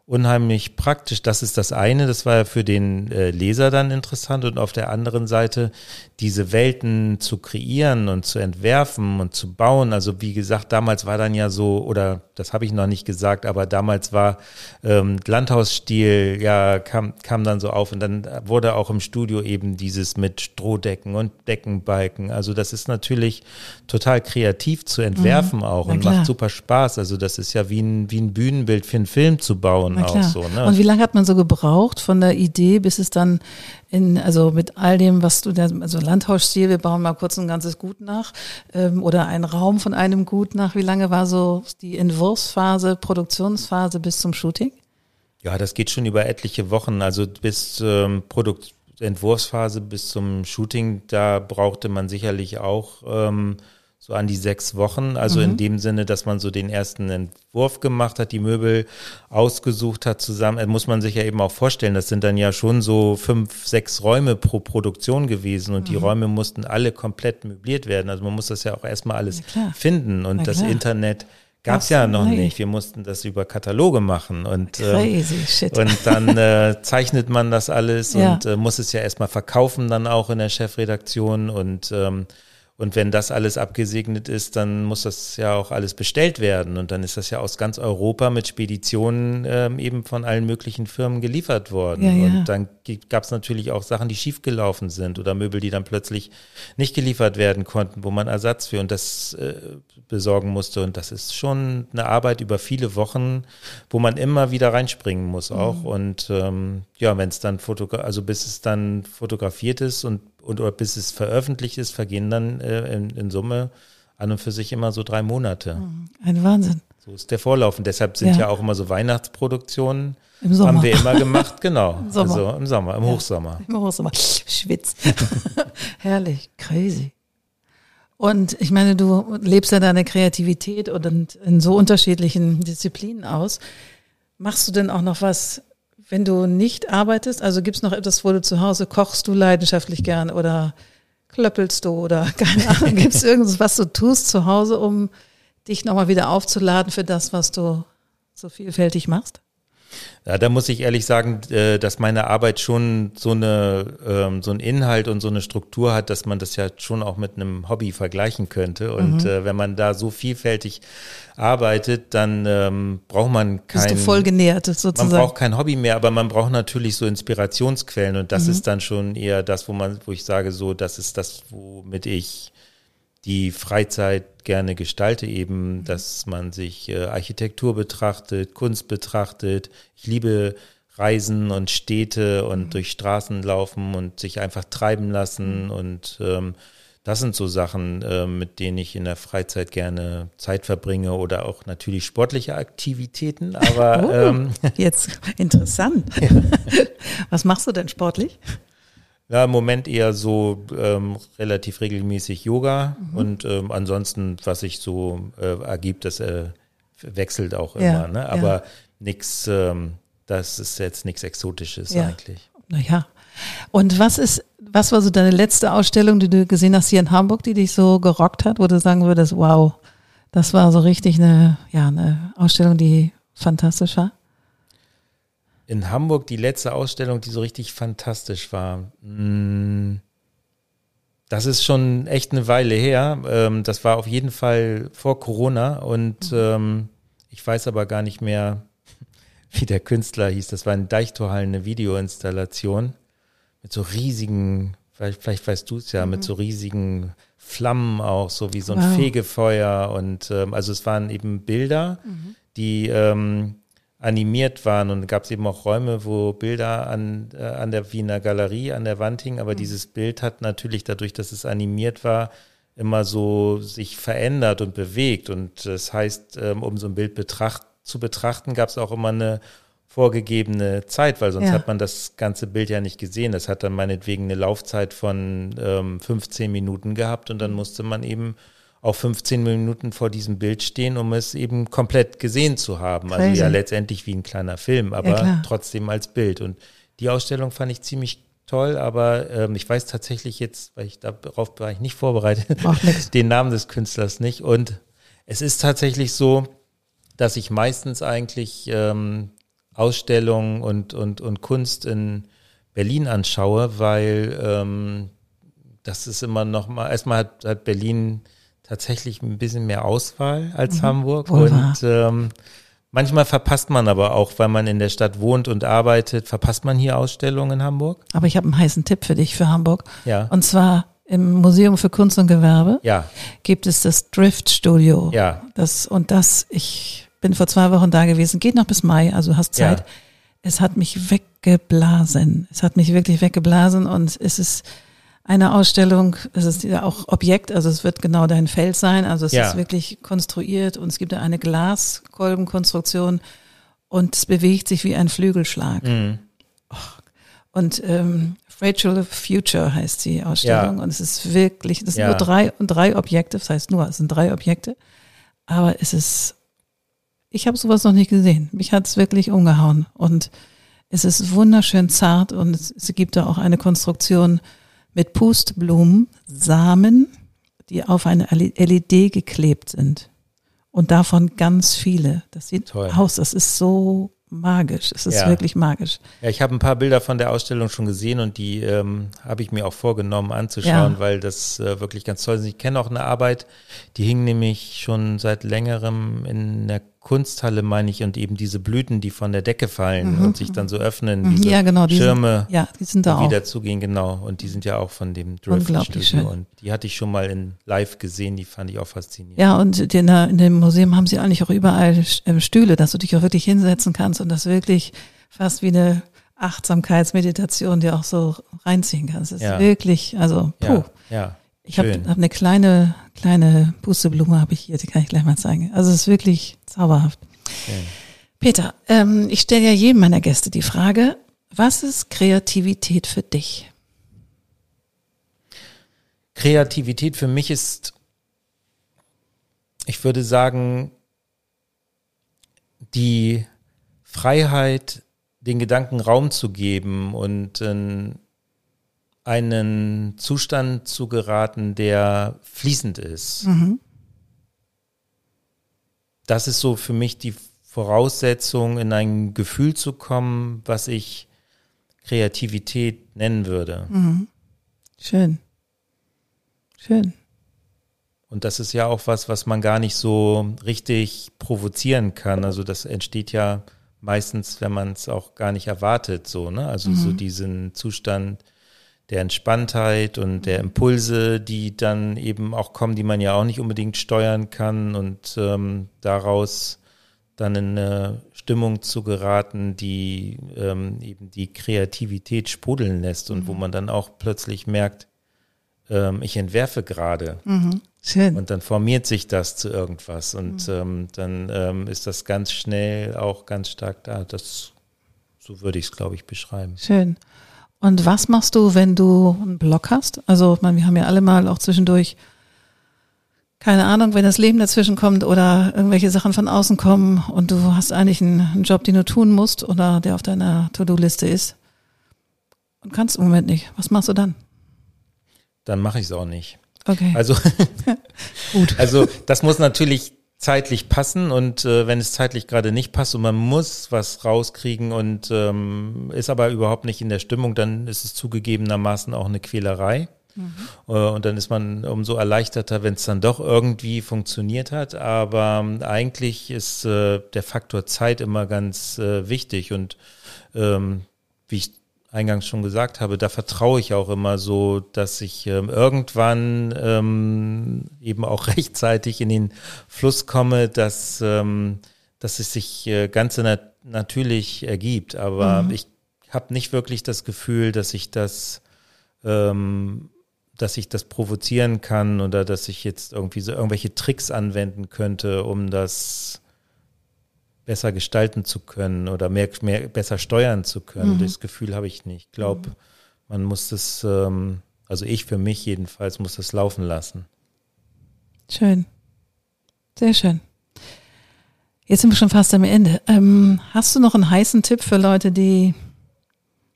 unheimlich praktisch. Das ist das eine, das war ja für den äh, Leser dann interessant und auf der anderen Seite diese Welten zu kreieren und zu entwerfen und zu bauen. Also wie gesagt, damals war dann ja so, oder das habe ich noch nicht gesagt, aber damals war ähm, Landhausstil, ja, kam, kam dann so auf und dann wurde auch im Studio eben dieses mit Strohdecken und Deckenbalken. Also das ist natürlich total kreativ zu entwerfen mhm, auch und macht super Spaß. Also das ist ja wie ein, wie ein Bühnenbild für einen Film zu bauen auch so. Ne? Und wie lange hat man so gebraucht von der Idee, bis es dann in, also mit all dem, was du, da, also Landhausstil, wir bauen mal kurz ein ganzes Gut nach, ähm, oder ein Raum von einem Gut nach. Wie lange war so die Entwurfsphase, Produktionsphase bis zum Shooting? Ja, das geht schon über etliche Wochen, also bis ähm, Produkt Entwurfsphase bis zum Shooting, da brauchte man sicherlich auch ähm, so an die sechs Wochen. Also mhm. in dem Sinne, dass man so den ersten Entwurf gemacht hat, die Möbel ausgesucht hat zusammen. Äh, muss man sich ja eben auch vorstellen, das sind dann ja schon so fünf, sechs Räume pro Produktion gewesen und mhm. die Räume mussten alle komplett möbliert werden. Also man muss das ja auch erstmal alles finden und das Internet gab es ja noch nicht. Wir mussten das über Kataloge machen und, ähm, und dann äh, zeichnet man das alles ja. und äh, muss es ja erstmal verkaufen dann auch in der Chefredaktion und ähm, und wenn das alles abgesegnet ist, dann muss das ja auch alles bestellt werden. Und dann ist das ja aus ganz Europa mit Speditionen ähm, eben von allen möglichen Firmen geliefert worden. Ja, ja. Und dann gab es natürlich auch Sachen, die schiefgelaufen sind oder Möbel, die dann plötzlich nicht geliefert werden konnten, wo man Ersatz für und das äh, besorgen musste. Und das ist schon eine Arbeit über viele Wochen, wo man immer wieder reinspringen muss auch. Mhm. Und ähm, ja, wenn es dann fotografiert, also bis es dann fotografiert ist und und oder bis es veröffentlicht ist, vergehen dann äh, in, in, Summe an und für sich immer so drei Monate. Mhm. Ein Wahnsinn. So ist der Vorlauf. Und deshalb sind ja, ja auch immer so Weihnachtsproduktionen. Im Sommer. Haben wir immer gemacht, genau. Im Sommer. Also im Sommer, im ja, Hochsommer. Im Hochsommer. Schwitz. Herrlich, crazy. Und ich meine, du lebst ja deine Kreativität und in so unterschiedlichen Disziplinen aus. Machst du denn auch noch was wenn du nicht arbeitest, also gibt es noch etwas, wo du zu Hause kochst du leidenschaftlich gern oder klöppelst du oder keine Ahnung, gibt es irgendwas, was du tust zu Hause, um dich nochmal wieder aufzuladen für das, was du so vielfältig machst? Ja, da muss ich ehrlich sagen, äh, dass meine Arbeit schon so eine ähm, so einen Inhalt und so eine Struktur hat, dass man das ja schon auch mit einem Hobby vergleichen könnte. Und mhm. Äh, wenn man da so vielfältig arbeitet, dann ähm, braucht man kein. Bist du voll genährt sozusagen. Man braucht kein Hobby mehr, aber man braucht natürlich so Inspirationsquellen und das mhm. ist dann schon eher das, wo man, wo ich sage, so, das ist das, womit ich die Freizeit gerne gestalte, eben, dass man sich äh, Architektur betrachtet, Kunst betrachtet. Ich liebe Reisen und Städte und mhm. durch Straßen laufen und sich einfach treiben lassen. Mhm. Und ähm, das sind so Sachen, äh, mit denen ich in der Freizeit gerne Zeit verbringe oder auch natürlich sportliche Aktivitäten. Aber oh, ähm, jetzt interessant. Ja. Was machst du denn sportlich? Ja, im Moment eher so ähm, relativ regelmäßig Yoga mhm. und ähm, ansonsten, was sich so äh, ergibt, das äh, wechselt auch immer. Ja, ne? Aber ja. nichts, ähm, das ist jetzt nichts Exotisches ja. eigentlich. Naja. Und was ist, was war so deine letzte Ausstellung, die du gesehen hast hier in Hamburg, die dich so gerockt hat, wo du sagen würdest, wow, das war so richtig eine, ja, eine Ausstellung, die fantastisch war? In Hamburg die letzte Ausstellung, die so richtig fantastisch war. Mm, das ist schon echt eine Weile her. Ähm, das war auf jeden Fall vor Corona und mhm. ähm, ich weiß aber gar nicht mehr, wie der Künstler hieß. Das war in Deichtorhallen eine Videoinstallation mit so riesigen, vielleicht, vielleicht weißt du es ja, mhm. mit so riesigen Flammen auch, so wie so ein wow. Fegefeuer und ähm, also es waren eben Bilder, mhm. die animiert waren und gab es eben auch Räume, wo Bilder an, äh, an der Wiener Galerie an der Wand hingen, aber mhm. dieses Bild hat natürlich dadurch, dass es animiert war, immer so sich verändert und bewegt und das heißt, ähm, um so ein Bild betracht, zu betrachten, gab es auch immer eine vorgegebene Zeit, weil sonst ja. hat man das ganze Bild ja nicht gesehen. Das hat dann meinetwegen eine Laufzeit von ähm, 15 Minuten gehabt und dann mhm. musste man eben auch 15 Minuten vor diesem Bild stehen, um es eben komplett gesehen zu haben. Crazy. Also ja letztendlich wie ein kleiner Film, aber ja, trotzdem als Bild. Und die Ausstellung fand ich ziemlich toll, aber ähm, ich weiß tatsächlich jetzt, weil ich darauf war ich nicht vorbereitet, den Namen des Künstlers nicht. Und es ist tatsächlich so, dass ich meistens eigentlich ähm, Ausstellungen und, und, und Kunst in Berlin anschaue, weil ähm, das ist immer noch mal, erstmal hat, hat Berlin tatsächlich ein bisschen mehr Auswahl als mhm. Hamburg. Wohl und ähm, manchmal verpasst man aber auch, weil man in der Stadt wohnt und arbeitet, verpasst man hier Ausstellungen in Hamburg. Aber ich habe einen heißen Tipp für dich für Hamburg. Ja. Und zwar im Museum für Kunst und Gewerbe ja. gibt es das Drift Studio. Ja. Das und das, ich bin vor zwei Wochen da gewesen, geht noch bis Mai, also hast Zeit. Ja. Es hat mich weggeblasen. Es hat mich wirklich weggeblasen und es ist eine Ausstellung, es ist ja auch Objekt, also es wird genau dein Feld sein, also es ja. ist wirklich konstruiert und es gibt da eine Glaskolbenkonstruktion und es bewegt sich wie ein Flügelschlag. Mhm. Und ähm, Rachel Future heißt die Ausstellung. Ja. Und es ist wirklich, es sind Ja. nur drei und drei Objekte, das heißt nur, es sind drei Objekte. Aber es ist, ich habe sowas noch nicht gesehen. Mich hat es wirklich umgehauen. Und es ist wunderschön zart und es, es gibt da auch eine Konstruktion mit Pustblumen, Samen, die auf eine LED geklebt sind. Und davon ganz viele. Das sieht Toll. aus, das ist so magisch. Es ist Ja. wirklich magisch. Ja, ich habe ein paar Bilder von der Ausstellung schon gesehen und die ähm, habe ich mir auch vorgenommen anzuschauen, Ja. weil das äh, wirklich ganz toll ist. Ich kenne auch eine Arbeit, die hing nämlich schon seit längerem in der Kunsthalle, meine ich, und eben diese Blüten, die von der Decke fallen und sich dann so öffnen, Mhm, diese ja, genau, die Schirme Sind, ja, die sind da die auch. wieder zugehen, genau. Und die sind ja auch von dem Drift schön. und die hatte ich schon mal in live gesehen, die fand ich auch faszinierend. Ja, und in, der, in dem Museum haben sie eigentlich auch überall äh, Stühle, dass du dich auch wirklich hinsetzen kannst und das wirklich fast wie eine Achtsamkeitsmeditation dir auch so reinziehen kannst. Das Ja. ist wirklich, also, puh. Ja, ja. Ich habe hab eine kleine, kleine Pusteblume habe ich hier, die kann ich gleich mal zeigen. Also es ist wirklich zauberhaft. Schön. Peter, ähm, ich stelle ja jedem meiner Gäste die Frage, was ist Kreativität für dich? Kreativität für mich ist, ich würde sagen, die Freiheit, den Gedanken Raum zu geben und in einen Zustand zu geraten, der fließend ist. Das ist so für mich die Voraussetzung, in ein Gefühl zu kommen, was ich Kreativität nennen würde. Schön. Schön. Und das ist ja auch was, was man gar nicht so richtig provozieren kann. Also das entsteht ja meistens, wenn man es auch gar nicht erwartet, so, ne? Also so diesen Zustand der Entspanntheit und der Impulse, die dann eben auch kommen, die man ja auch nicht unbedingt steuern kann und ähm, daraus dann in eine Stimmung zu geraten, die ähm, eben die Kreativität sprudeln lässt und wo man dann auch plötzlich merkt, ähm, ich entwerfe gerade. Schön. Und dann formiert sich das zu irgendwas und ähm, dann ähm, ist das ganz schnell auch ganz stark da. Das, so würde ich es, glaube ich, beschreiben. Schön. Und was machst du, wenn du einen Blog hast? Also, ich meine, wir haben ja alle mal auch zwischendurch, keine Ahnung, wenn das Leben dazwischen kommt oder irgendwelche Sachen von außen kommen und du hast eigentlich einen, einen Job, den du tun musst oder der auf deiner To-Do-Liste ist und kannst im Moment nicht. Was machst du dann? Dann mache ich es auch nicht. Okay, Also, gut. also das muss natürlich zeitlich passen und äh, wenn es zeitlich gerade nicht passt und man muss was rauskriegen und ähm, ist aber überhaupt nicht in der Stimmung, dann ist es zugegebenermaßen auch eine Quälerei. Äh, Und dann ist man umso erleichterter, wenn es dann doch irgendwie funktioniert hat. Aber ähm, eigentlich ist äh, der Faktor Zeit immer ganz äh, wichtig. Und ähm, wie ich eingangs schon gesagt habe, da vertraue ich auch immer so, dass ich ähm, irgendwann ähm, eben auch rechtzeitig in den Fluss komme, dass, ähm, dass es sich äh, ganz nat natürlich ergibt. Aber ich habe nicht wirklich das Gefühl, dass ich das ähm, dass ich das provozieren kann oder dass ich jetzt irgendwie so irgendwelche Tricks anwenden könnte, um das besser gestalten zu können oder mehr, mehr besser steuern zu können. Das Gefühl habe ich nicht. Ich glaube, man muss das, ähm, also ich für mich jedenfalls, muss das laufen lassen. Schön. Sehr schön. Jetzt sind wir schon fast am Ende. Ähm, hast du noch einen heißen Tipp für Leute, die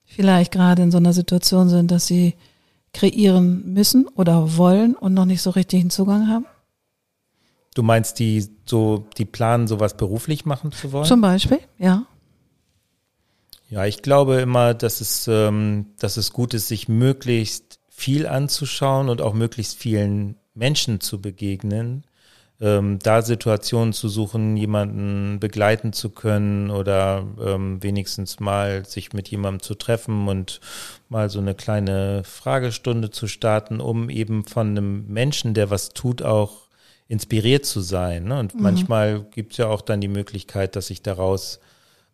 vielleicht gerade in so einer Situation sind, dass sie kreieren müssen oder wollen und noch nicht so richtig einen Zugang haben? Du meinst, die so, die planen, sowas beruflich machen zu wollen? Zum Beispiel, ja. Ja, ich glaube immer, dass es, ähm, dass es gut ist, sich möglichst viel anzuschauen und auch möglichst vielen Menschen zu begegnen, ähm, da Situationen zu suchen, jemanden begleiten zu können oder ähm, wenigstens mal sich mit jemandem zu treffen und mal so eine kleine Fragestunde zu starten, um eben von einem Menschen, der was tut, auch inspiriert zu sein. Ne? Und manchmal gibt es ja auch dann die Möglichkeit, dass sich daraus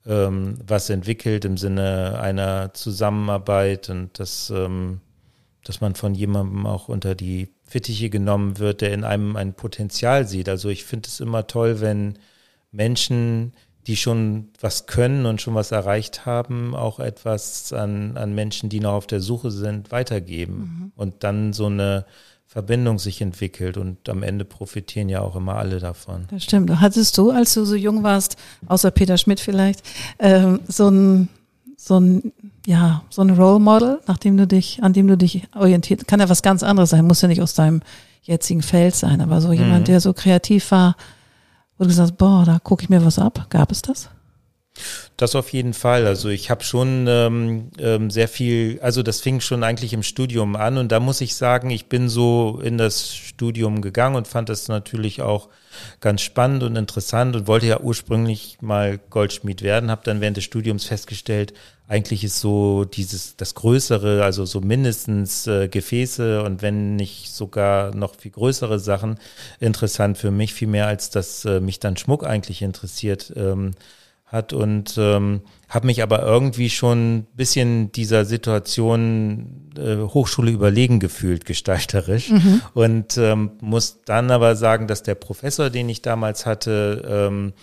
ähm, was entwickelt im Sinne einer Zusammenarbeit und dass, ähm, dass man von jemandem auch unter die Fittiche genommen wird, der in einem ein Potenzial sieht. Also ich finde es immer toll, wenn Menschen, die schon was können und schon was erreicht haben, auch etwas an, an Menschen, die noch auf der Suche sind, weitergeben. Mhm. Und dann so eine Verbindung sich entwickelt und am Ende profitieren ja auch immer alle davon. Das stimmt. Hattest du, als du so jung warst, außer Peter Schmidt vielleicht, ähm, so ein so ein ja so ein Role Model, nach dem du dich, an dem du dich orientiert, kann ja was ganz anderes sein, muss ja nicht aus deinem jetzigen Feld sein, aber so jemand, mhm. der so kreativ war, wo du gesagt hast, boah, da gucke ich mir was ab. Gab es das? Das auf jeden Fall. Also ich habe schon ähm, ähm, sehr viel, also das fing schon eigentlich im Studium an und da muss ich sagen, ich bin so in das Studium gegangen und fand das natürlich auch ganz spannend und interessant und wollte ja ursprünglich mal Goldschmied werden, habe dann während des Studiums festgestellt, eigentlich ist so dieses das Größere, also so mindestens äh, Gefäße und wenn nicht sogar noch viel größere Sachen interessant für mich, viel mehr als dass äh, mich dann Schmuck eigentlich interessiert. Ähm, hat und ähm, habe mich aber irgendwie schon ein bisschen dieser Situation äh, Hochschule überlegen gefühlt, gestalterisch. Mhm. Und ähm, muss dann aber sagen, dass der Professor, den ich damals hatte, ähm,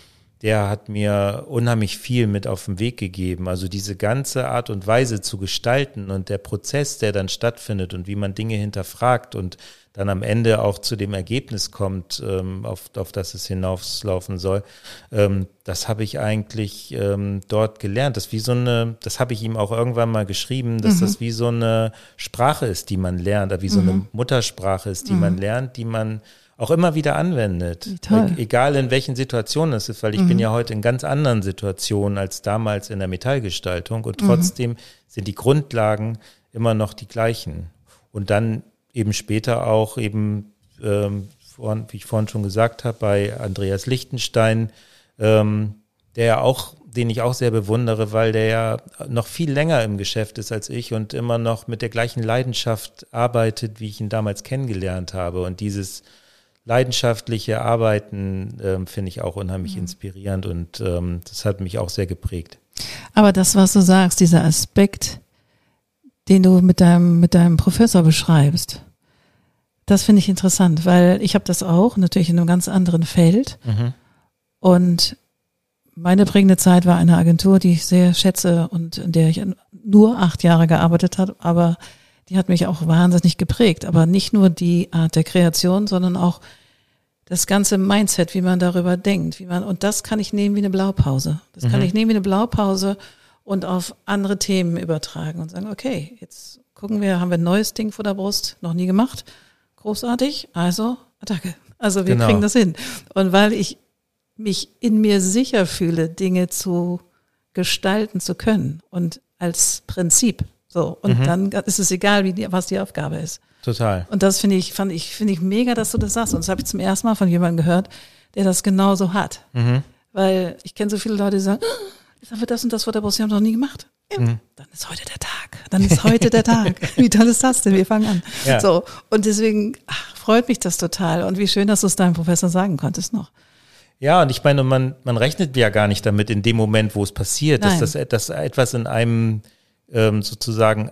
der hat mir unheimlich viel mit auf den Weg gegeben. Also diese ganze Art und Weise zu gestalten und der Prozess, der dann stattfindet und wie man Dinge hinterfragt und dann am Ende auch zu dem Ergebnis kommt, ähm, auf, auf das es hinauslaufen soll, ähm, das habe ich eigentlich ähm, dort gelernt. Das wie so eine, das habe ich ihm auch irgendwann mal geschrieben, dass mhm. das wie so eine Sprache ist, die man lernt, wie so mhm. eine Muttersprache ist, die mhm. man lernt, die man auch immer wieder anwendet. E egal in welchen Situationen es ist, weil ich bin mhm. ja heute in ganz anderen Situationen als damals in der Metallgestaltung und mhm. trotzdem sind die Grundlagen immer noch die gleichen. Und dann eben später auch eben, ähm, vorhin, wie ich vorhin schon gesagt habe, bei Andreas Lichtenstein, ähm, der ja auch, den ich auch sehr bewundere, weil der ja noch viel länger im Geschäft ist als ich und immer noch mit der gleichen Leidenschaft arbeitet, wie ich ihn damals kennengelernt habe. Und dieses leidenschaftliche Arbeiten ähm, finde ich auch unheimlich mhm. inspirierend und ähm, das hat mich auch sehr geprägt. Aber das, was du sagst, dieser Aspekt, den du mit deinem, mit deinem Professor beschreibst. Das finde ich interessant, weil ich habe das auch, natürlich in einem ganz anderen Feld. Mhm. Und meine prägende Zeit war eine Agentur, die ich sehr schätze und in der ich nur acht Jahre gearbeitet habe, aber die hat mich auch wahnsinnig geprägt. Aber nicht nur die Art der Kreation, sondern auch das ganze Mindset, wie man darüber denkt, wie man, und das kann ich nehmen wie eine Blaupause. Das mhm. kann ich nehmen wie eine Blaupause und auf andere Themen übertragen und sagen, okay, jetzt gucken wir, haben wir ein neues Ding vor der Brust, noch nie gemacht. Großartig, also Attacke. Also wir genau. kriegen das hin. Und weil ich mich in mir sicher fühle, Dinge zu gestalten zu können und als Prinzip. So. Und mhm. dann ist es egal, wie die, was die Aufgabe ist. Total. Und das finde ich, fand ich, finde ich mega, dass du das sagst. Und das habe ich zum ersten Mal von jemandem gehört, der das genauso hat. Mhm. Weil ich kenne so viele Leute, die sagen, haben wir das und das vor der Brust, wir haben noch nie gemacht. Ja, mhm. Dann ist heute der Tag. Dann ist heute der Tag. Wie toll ist das denn? Wir fangen an. Ja. So. Und deswegen ach, freut mich das total. Und wie schön, dass du es deinem Professor sagen konntest noch. Ja, und ich meine, man, man rechnet ja gar nicht damit in dem Moment, wo es passiert, dass, das, dass etwas in einem ähm, sozusagen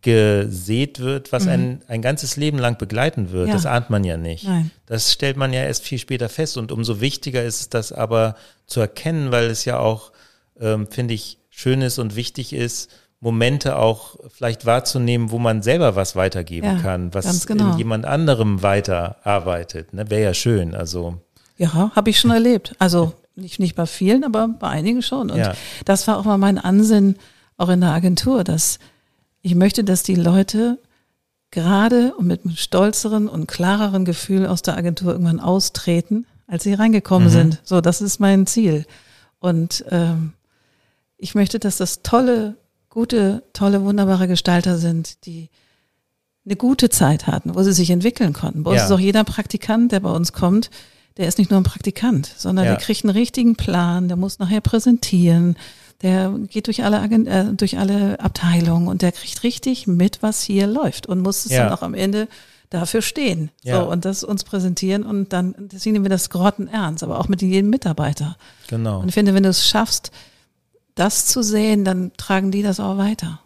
gesät wird, was mhm. ein, ein ganzes Leben lang begleiten wird. Ja. Das ahnt man ja nicht. Nein. Das stellt man ja erst viel später fest. Und umso wichtiger ist es, das aber zu erkennen, weil es ja auch ähm, finde ich, schön ist und wichtig ist, Momente auch vielleicht wahrzunehmen, wo man selber was weitergeben ja, kann, was genau. in jemand anderem weiterarbeitet. Ne? Wäre ja schön. Also ja, habe ich schon erlebt. Also nicht nicht bei vielen, aber bei einigen schon. Und ja. das war auch mal mein Ansinn, auch in der Agentur, dass ich möchte, dass die Leute gerade und mit einem stolzeren und klareren Gefühl aus der Agentur irgendwann austreten, als sie reingekommen mhm. sind. So, das ist mein Ziel. Und ähm, ich möchte, dass das tolle, gute, tolle, wunderbare Gestalter sind, die eine gute Zeit hatten, wo sie sich entwickeln konnten. Bei uns ja. ist auch jeder Praktikant, der bei uns kommt, der ist nicht nur ein Praktikant, sondern ja. der kriegt einen richtigen Plan, der muss nachher präsentieren, der geht durch alle, äh, durch alle Abteilungen und der kriegt richtig mit, was hier läuft und muss es ja. dann auch am Ende dafür stehen ja. so, und das uns präsentieren und dann, deswegen nehmen wir das Grotten ernst, aber auch mit jedem Mitarbeiter. Genau. Und ich finde, wenn du es schaffst, das zu sehen, dann tragen die das auch weiter.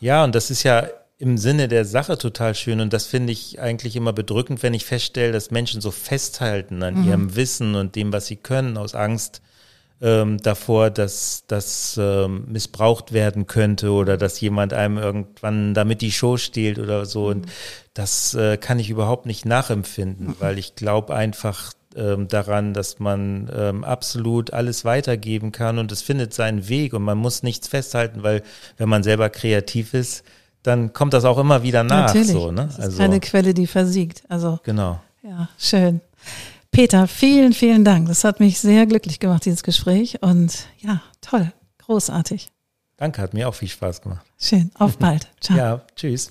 Ja, und das ist ja im Sinne der Sache total schön und das finde ich eigentlich immer bedrückend, wenn ich feststelle, dass Menschen so festhalten an mhm. ihrem Wissen und dem, was sie können, aus Angst, ähm, davor, dass das ähm, missbraucht werden könnte oder dass jemand einem irgendwann damit die Show stiehlt oder so. Und das äh, kann ich überhaupt nicht nachempfinden, weil ich glaube einfach ähm, daran, dass man ähm, absolut alles weitergeben kann und es findet seinen Weg und man muss nichts festhalten, weil wenn man selber kreativ ist, dann kommt das auch immer wieder nach. Natürlich. So, ne? Das ist also, keine Quelle, die versiegt. Also genau. Ja, schön. Peter, vielen, vielen Dank. Das hat mich sehr glücklich gemacht, dieses Gespräch. Und ja, toll, großartig. Danke, hat mir auch viel Spaß gemacht. Schön, auf bald. Ciao. Ja, tschüss.